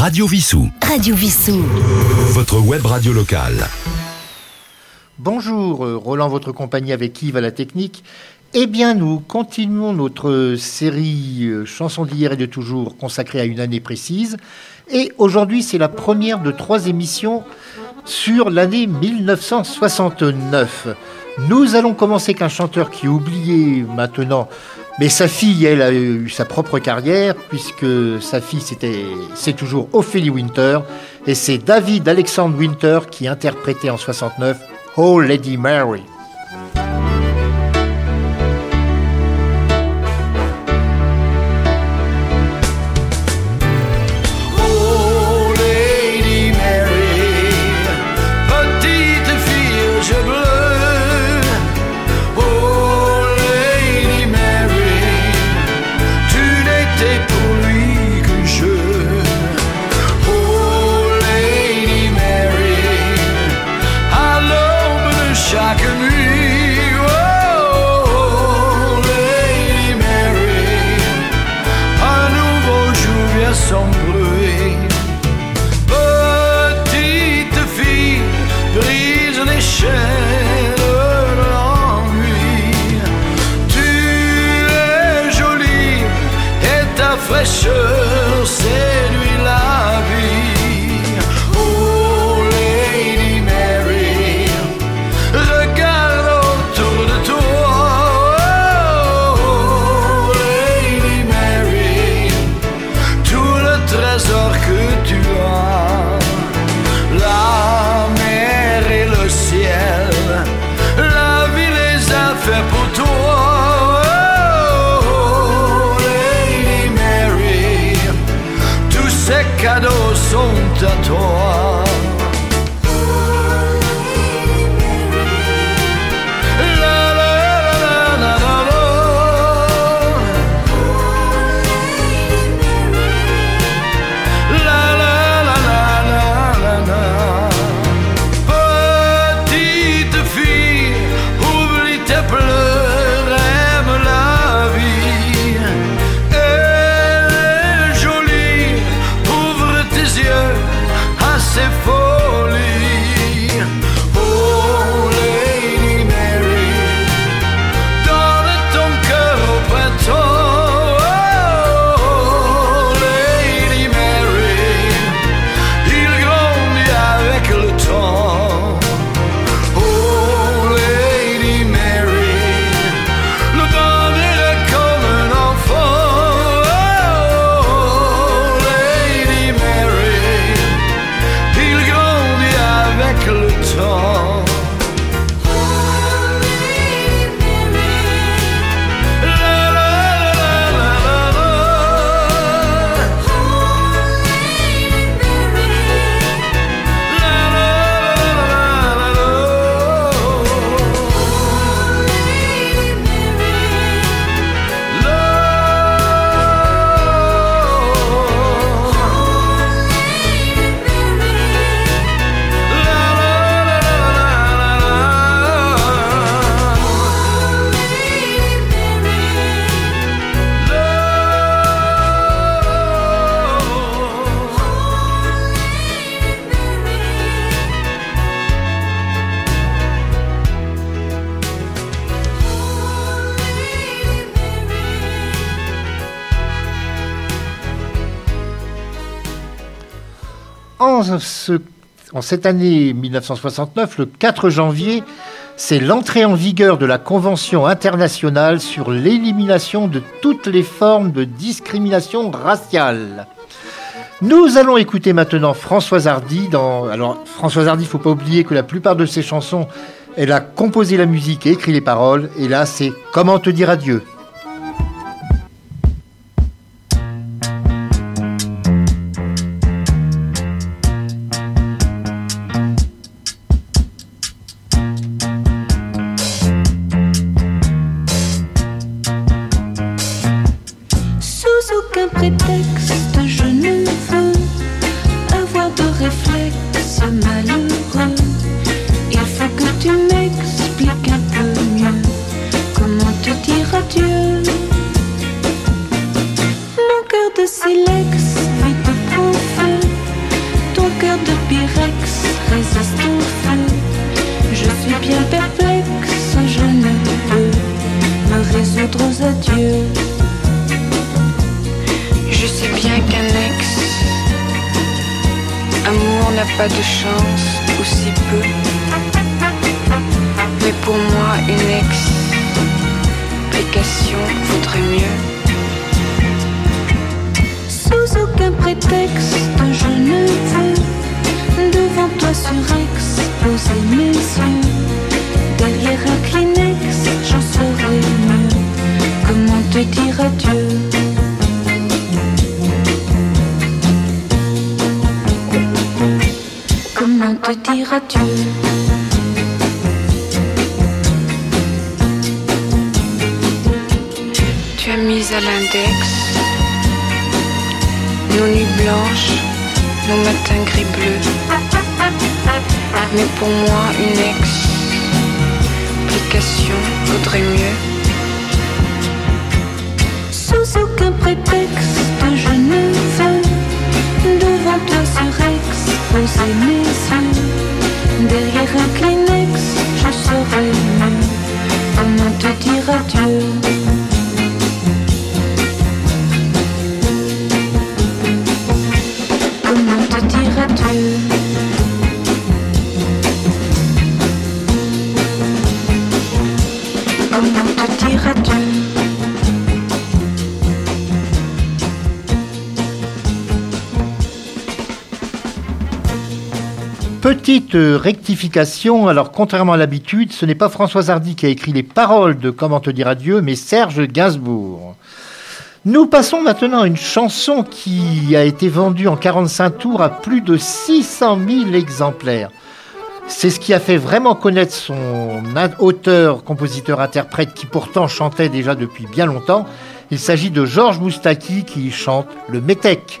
Radio Vissou. Radio Vissou. Votre web radio locale. Bonjour, euh, Roland, votre compagnie avec Yves à la technique. Eh bien, nous continuons notre série euh, Chansons d'hier et de toujours consacrée à une année précise. Et aujourd'hui, c'est la première de trois émissions sur l'année 1969. Nous allons commencer qu'un chanteur qui oublié maintenant, mais sa fille, elle, a eu sa propre carrière, puisque sa fille, c'était, c'est toujours Ophélie Winter, et c'est David Alexandre Winter qui interprétait en 69 Oh Lady Mary. Tous ces cadeaux sont En, ce- en cette année 1969, le 4 janvier, c'est l'entrée en vigueur de la Convention internationale sur l'élimination de toutes les formes de discrimination raciale. Nous allons écouter maintenant Françoise Hardy. Dans... Alors, Françoise Hardy, il ne faut pas oublier que la plupart de ses chansons, elle a composé la musique et écrit les paroles. Et là, c'est Comment te dire adieu? suis bien perplexe, je ne peux me résoudre aux adieux. Je sais bien qu'un ex, amour n'a pas de chance, ou si peu. Mais pour moi, une ex explication vaudrait mieux. Sous aucun prétexte, je ne veux devant toi surexposer mes yeux. Derrière un Kleenex, j'en saurais mieux. Comment te dire adieu? Comment te dire adieu? Tu as mis à l'index nos nuits blanches, nos matins gris bleus. Mais pour moi, une explication vaudrait mieux. Sous aucun prétexte, je ne veux devant toi surexposer mes yeux. Derrière un Kleenex, je saurais mieux comment te dire adieu? Petite euh, rectification, alors contrairement à l'habitude, ce n'est pas François Hardy qui a écrit les paroles de Comment te dire adieu, mais Serge Gainsbourg. Nous passons maintenant à une chanson qui a été vendue en 45 tours à plus de 600 000 exemplaires. C'est ce qui a fait vraiment connaître son auteur, compositeur, interprète qui pourtant chantait déjà depuis bien longtemps. Il s'agit de Georges Moustaki qui chante le Métèque.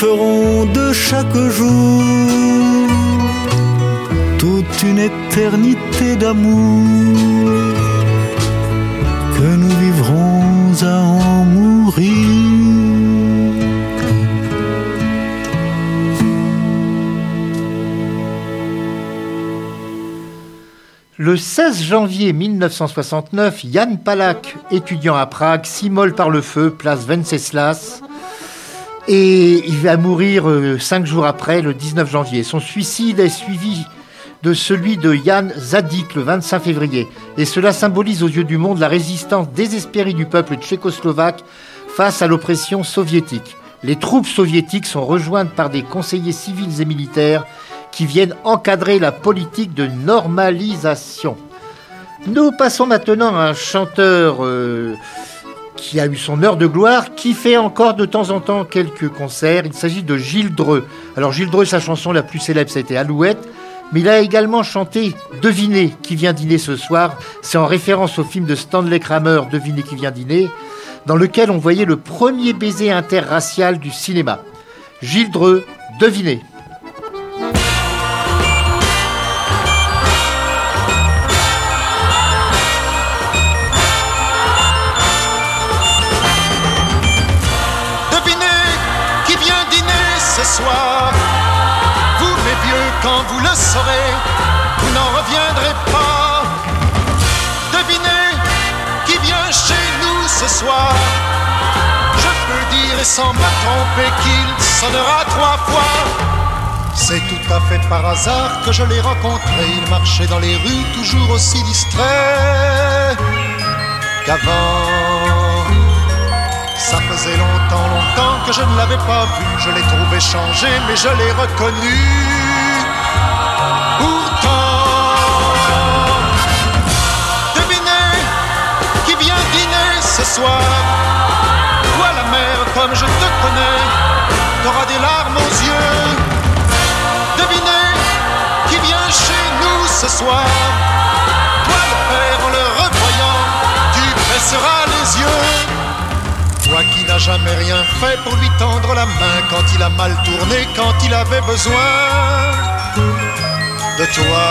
ferons de chaque jour toute une éternité d'amour que nous vivrons à en mourir. Le 16 janvier 1969, Jan Palak, étudiant à Prague, s'immole par le feu, place Venceslas, et il va mourir euh, cinq jours après, le 19 janvier. Son suicide est suivi de celui de Jan Zadik le 25 février, et cela symbolise aux yeux du monde la résistance désespérée du peuple tchécoslovaque face à l'oppression soviétique. Les troupes soviétiques sont rejointes par des conseillers civils et militaires qui viennent encadrer la politique de normalisation. Nous passons maintenant à un chanteur euh, qui a eu son heure de gloire, qui fait encore de temps en temps quelques concerts. Il s'agit de Gilles Dreux. Alors Gilles Dreux, sa chanson la plus célèbre, c'était Alouette. Mais il a également chanté Devinez qui vient dîner ce soir. C'est en référence au film de Stanley Kramer, Devinez qui vient dîner, dans lequel on voyait le premier baiser interracial du cinéma. Gilles Dreux, Devinez. Dire sans me tromper qu'il sonnera trois fois. C'est tout à fait par hasard que je l'ai rencontré. Il marchait dans les rues toujours aussi distrait qu'avant. Ça faisait longtemps, longtemps que je ne l'avais pas vu. Je l'ai trouvé changé, mais je l'ai reconnu. Pourtant, devinez qui vient dîner ce soir? Comme je te connais, t'auras des larmes aux yeux. Devinez qui vient chez nous ce soir. Toi, le père, en le revoyant, tu baisseras les yeux. Toi qui n'as jamais rien fait pour lui tendre la main quand il a mal tourné, quand il avait besoin de toi.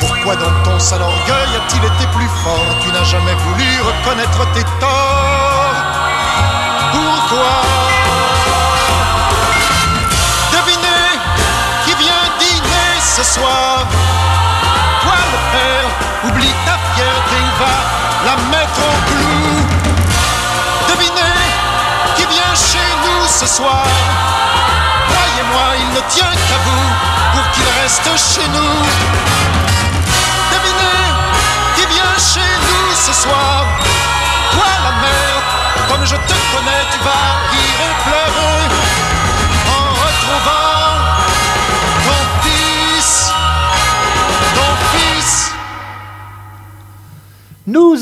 Pourquoi dans ton sale orgueil a-t-il été plus fort? Tu n'as jamais voulu reconnaître tes torts. Ce soir. Toi le père, oublie ta fierté, va la mettre au clou. Devinez qui vient chez nous ce soir. Croyez-moi, il ne tient qu'à vous pour qu'il reste chez nous. Devinez qui vient chez nous ce soir. Toi la mère, comme je te connais, tu vas rire et pleurer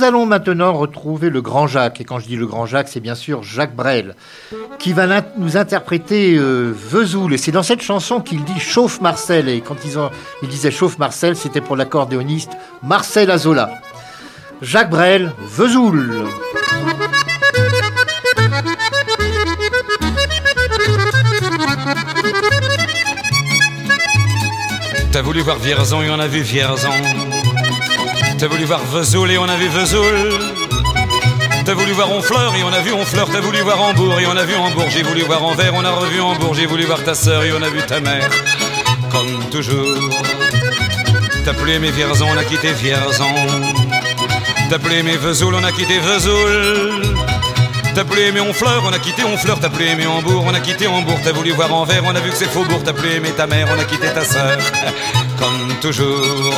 Nous allons maintenant retrouver le Grand Jacques. Et quand je dis le Grand Jacques, c'est bien sûr Jacques Brel, qui va nous interpréter euh, Vesoul. Et c'est dans cette chanson qu'il dit Chauffe Marcel. Et quand ils ont, il disait Chauffe Marcel, c'était pour l'accordéoniste Marcel Azola. Jacques Brel, Vesoul. T'as voulu voir Vierzon et on a vu Vierzon. T'as voulu voir Vesoul et on a vu Vesoul. T'as voulu voir Honfleur et on a vu Honfleur. T'as voulu voir Hambourg et on a vu Hambourg. J'ai voulu voir Anvers, on a revu Hambourg. J'ai voulu voir ta sœur et on a vu ta mère. Comme toujours. T'as plus aimé Vierzon, on a quitté Vierzon. T'as plus aimé Vesoul, on a quitté Vesoul. T'as plus aimé Honfleur, on a quitté Honfleur. T'as plus aimé Hambourg, on a quitté Hambourg. T'as voulu voir Anvers, on a vu que c'est Faubourg. T'as plus aimé ta mère, on a quitté ta sœur. Comme toujours.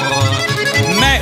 Mais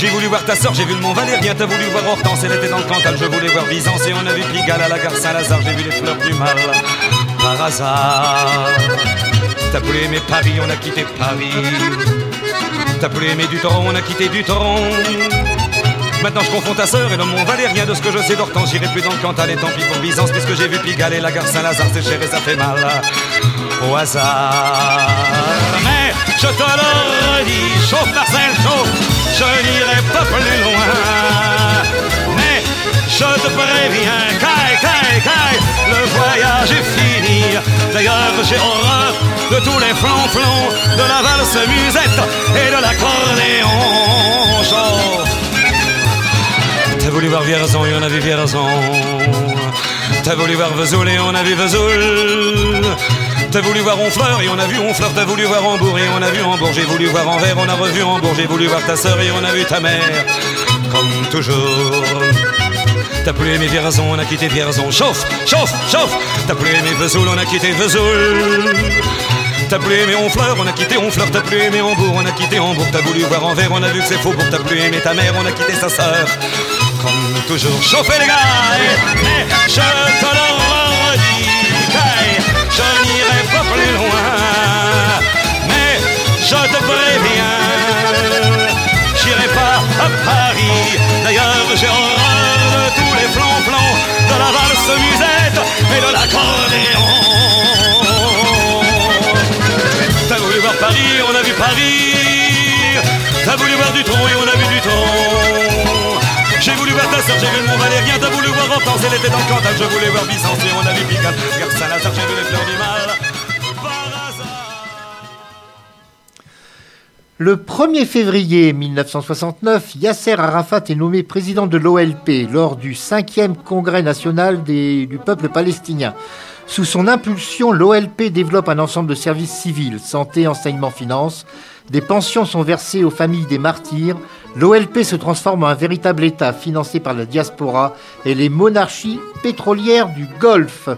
J'ai voulu voir ta sœur, j'ai vu le Mont Valérien. T'as voulu voir Hortense, elle était dans le Cantal. Je voulais voir Byzance et on a vu Pigalle à la gare Saint-Lazare. J'ai vu les fleurs du mal par hasard. T'as voulu aimer Paris, on a quitté Paris. T'as voulu aimer du tronc, on a quitté du tronc. Maintenant je confonds ta sœur et le Mont Valérien De ce que je sais d'Hortense, j'irai plus dans le Cantal Et tant pis pour Byzance, puisque j'ai vu Pigalle et la gare Saint-Lazare C'est cher et ça fait mal au hasard je te le redis, chauffe Marcel, chauffe Je n'irai pas plus loin Mais je te préviens, caille, caille, caille Le voyage est fini D'ailleurs j'ai horreur de tous les flonflons De la valse musette et de l'accordéon Chauffe T'as voulu voir Vierzon et on a vu Vierzon. T'as voulu voir Vesoul et on a vu Vesoul. T'as voulu voir Honfleur et on a vu Honfleur. T'as voulu voir Hambourg et on a vu Hambourg. J'ai voulu voir Anvers, on a revu Hambourg. J'ai voulu voir ta sœur et on a vu ta mère. comme toujours. T'as plus aimé Vierzon, on a quitté Vierzon. Chauffe, chauffe, chauffe. T'as plus aimé Vesoul, on a quitté Vesoul. T'as plus aimé Honfleur, on a quitté Honfleur. T'as plus aimé Hambourg, on a quitté Hambourg. T'as voulu voir en verre, on a vu que c'est faux. Pour t'as plus aimé ta mère, on a quitté sa sœur. Comme toujours, chauffez les gars. Je te je n'irai pas plus loin. Mais je te préviens, j'irai pas à Paris. D'ailleurs, j'ai horreur de tous les flancs-flancs de la valse musette et de l'accordéon. T'as voulu voir Paris, on a vu Paris. T'as voulu voir du tronc et on a vu du tronc. J'ai voulu voir ta soeur, j'ai vu le Mont Valérien. T'as le Cantal. Je voulais voir Vicence et on a vu Pigalle. Regarde Saint-Lazare, j'ai vu les fleurs du mal. Par hasard. Le 1er février 1969, Yasser Arafat est nommé président de l'OLP lors du 5e congrès national du peuple palestinien. Sous son impulsion, l'OLP développe un ensemble de services civils, santé, enseignement, finances. Des pensions sont versées aux familles des martyrs. L'OLP se transforme en un véritable État financé par la diaspora et les monarchies pétrolières du Golfe.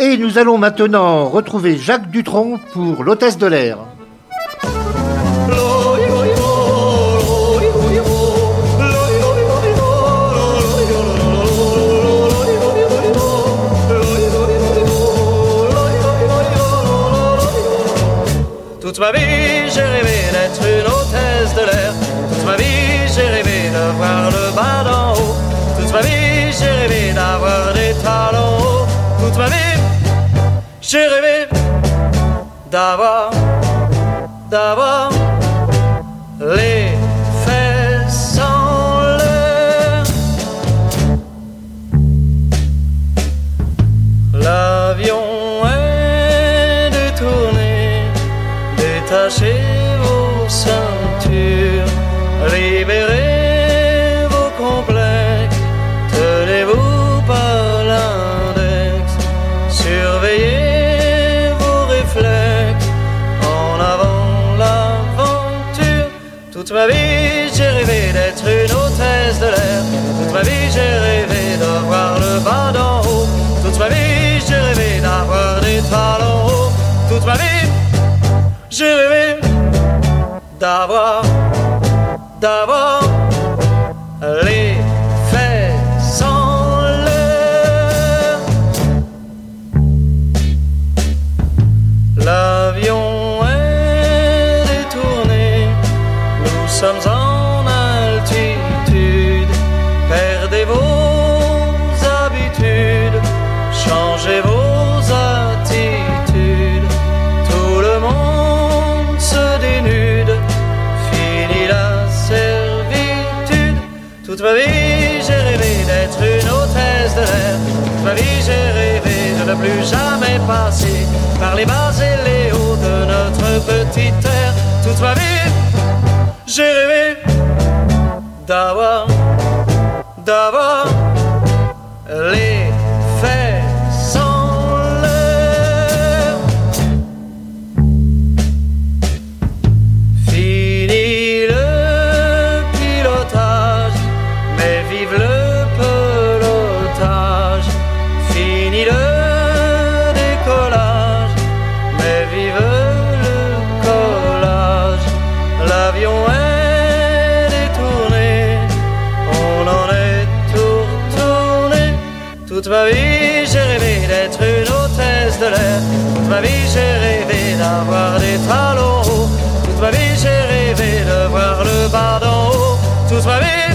Et nous allons maintenant retrouver Jacques Dutronc pour l'hôtesse de l'air. Toute ma vie, j'ai rêvé d'avoir, d'avoir Toute ma j'ai rêvé d'avoir, d'avoir ma vie, j'ai rêvé d'être une hôtesse de l'air. Toute ma vie, j'ai rêvé d'avoir des talons hauts. Toute ma vie, j'ai rêvé de voir le bas d'en haut. Toute ma vie,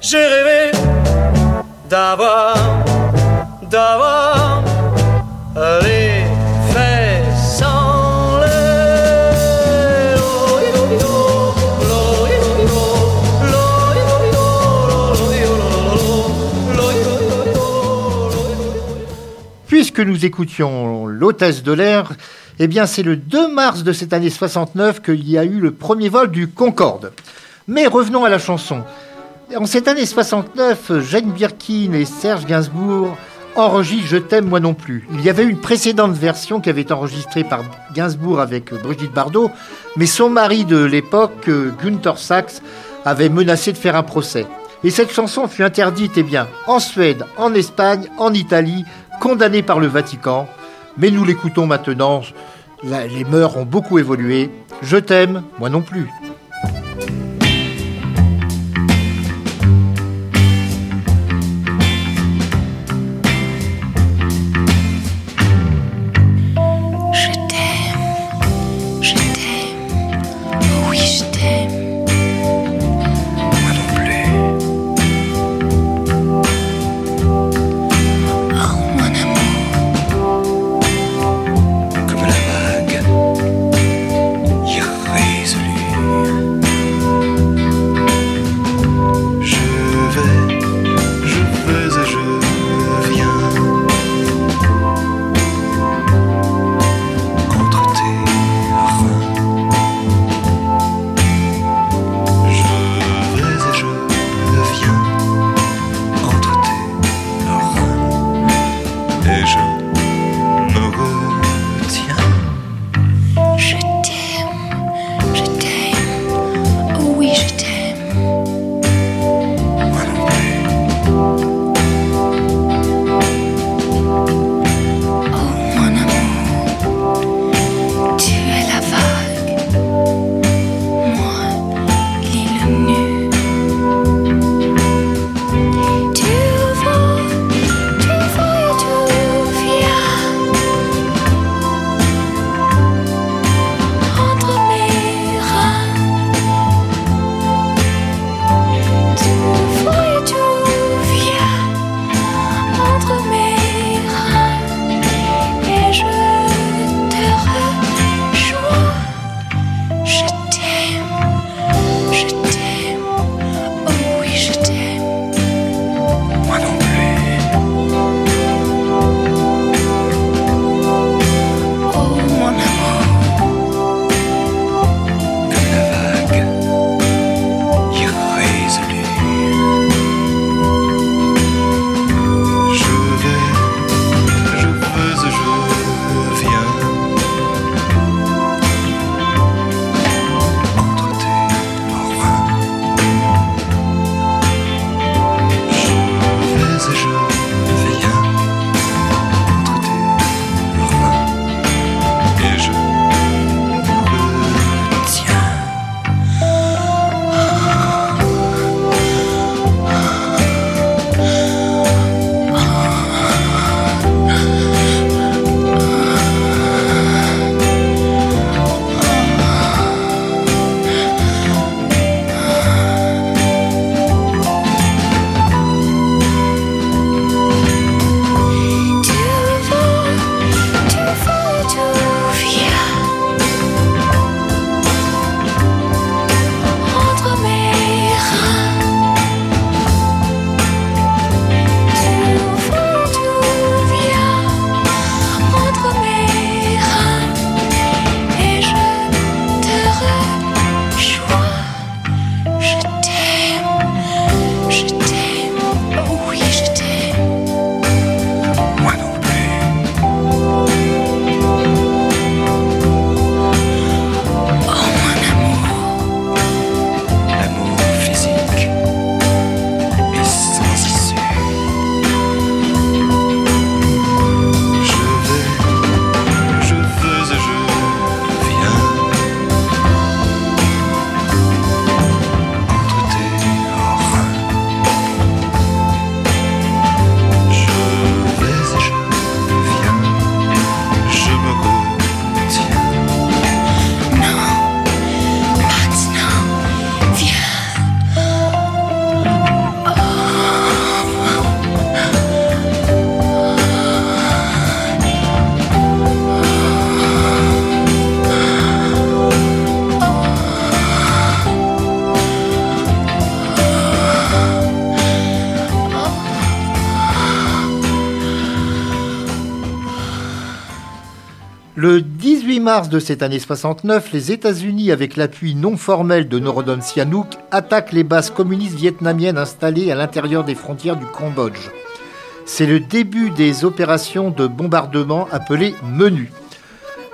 j'ai rêvé d'avoir Puisque nous écoutions l'hôtesse de l'air, eh bien c'est le 2 mars de cette année 69 qu'il y a eu le premier vol du Concorde. Mais revenons à la chanson. En cette année 69, Jane Birkin et Serge Gainsbourg enregistrent Je t'aime moi non plus. Il y avait une précédente version qui avait été enregistrée par Gainsbourg avec Brigitte Bardot, mais son mari de l'époque, Gunther Sachs, avait menacé de faire un procès. Et cette chanson fut interdite, eh bien, en Suède, en Espagne, en Italie, condamnée par le Vatican. Mais nous l'écoutons maintenant. Les mœurs ont beaucoup évolué. Je t'aime, moi non plus. Mars de cette année 69, les États-Unis, avec l'appui non formel de Norodom Sihanouk, attaquent les bases communistes vietnamiennes installées à l'intérieur des frontières du Cambodge. C'est le début des opérations de bombardement appelées Menu.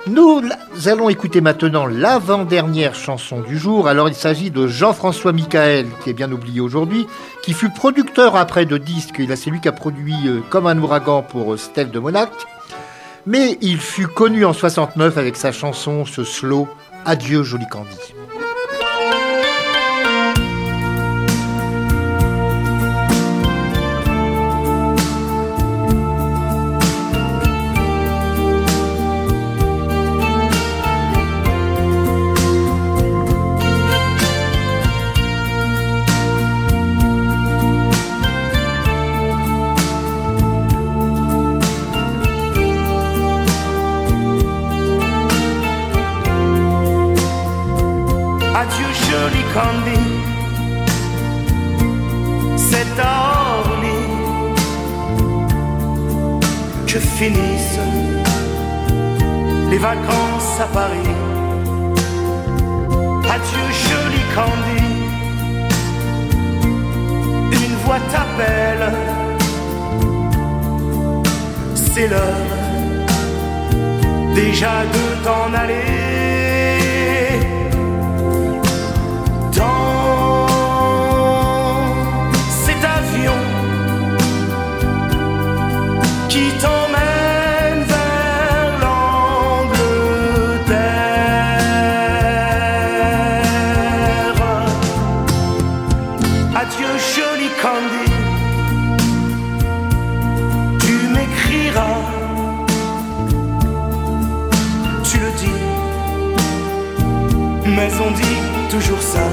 Nous allons écouter maintenant l'avant-dernière chanson du jour. Alors il s'agit de Jean-François Michael, qui est bien oublié aujourd'hui, qui fut producteur après de disques. Il a c'est lui qui a produit euh, Comme un ouragan pour euh, Steph de Monac. Mais il fut connu en 69 avec sa chanson, ce slow Adieu joli Candy. Adieu joli Candy, c'est à Orly que finissent les vacances à Paris. Adieu joli Candy, une voix t'appelle, c'est l'heure déjà de t'en aller. Toujours ça.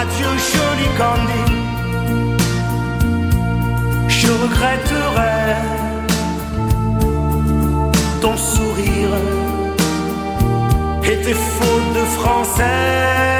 Adieu joli Candy, je regretterai ton sourire et tes fautes de français.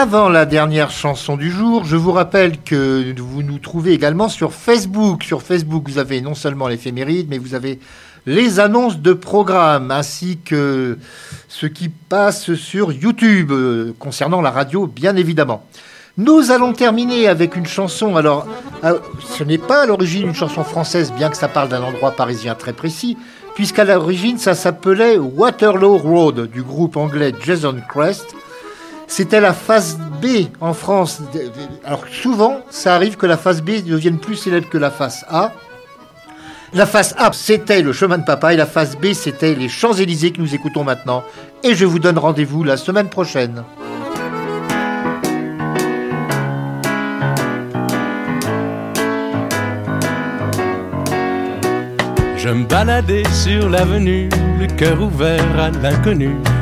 Avant la dernière chanson du jour, je vous rappelle que vous nous trouvez également sur Facebook. Sur Facebook, vous avez non seulement l'éphéméride, mais vous avez les annonces de programmes, ainsi que ce qui passe sur YouTube, euh, concernant la radio, bien évidemment. Nous allons terminer avec une chanson. Alors, euh, ce n'est pas à l'origine une chanson française, bien que ça parle d'un endroit parisien très précis, puisqu'à l'origine, ça s'appelait Waterloo Road du groupe anglais Jason Crest. C'était la phase B en France. Alors souvent, ça arrive que la phase B devienne plus célèbre que la phase A. La phase A, c'était le chemin de papa et la phase B, c'était les Champs-Élysées que nous écoutons maintenant. Et je vous donne rendez-vous la semaine prochaine. Je me baladais sur l'avenue, le cœur ouvert à l'inconnu.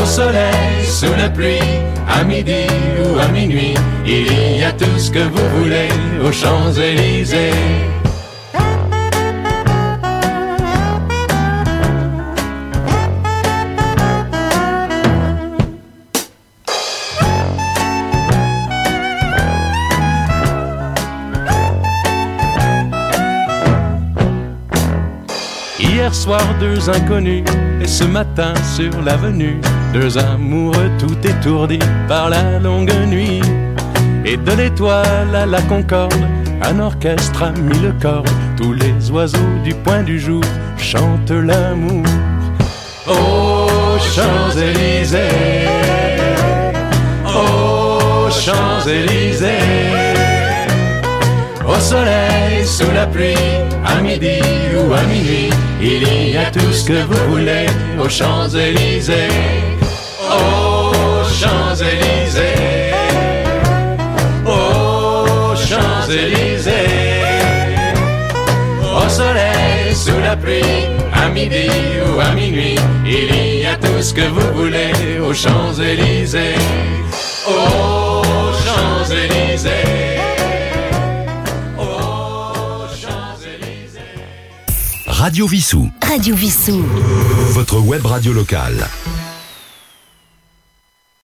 au soleil, sous la pluie, à midi ou à minuit, il y a tout ce que vous voulez aux Champs-Élysées. Hier soir, deux inconnus, et ce matin sur l'avenue, deux amoureux tout étourdis par la longue nuit. Et de l'étoile à la concorde, un orchestre a mis le corps, tous les oiseaux du point du jour chantent l'amour. Aux Champs-Élysées, aux Champs-Élysées, au soleil, sous la pluie, à midi ou à minuit, il y a tout ce que vous voulez aux Champs-Élysées. Aux Champs-Élysées. Aux Champs-Élysées. Au soleil, sous la pluie, à midi ou à minuit, il y a tout ce que vous voulez aux Champs-Élysées. Aux Champs-Élysées. Aux Champs-Élysées. Radio Vissou. Radio Vissou. Votre web radio locale.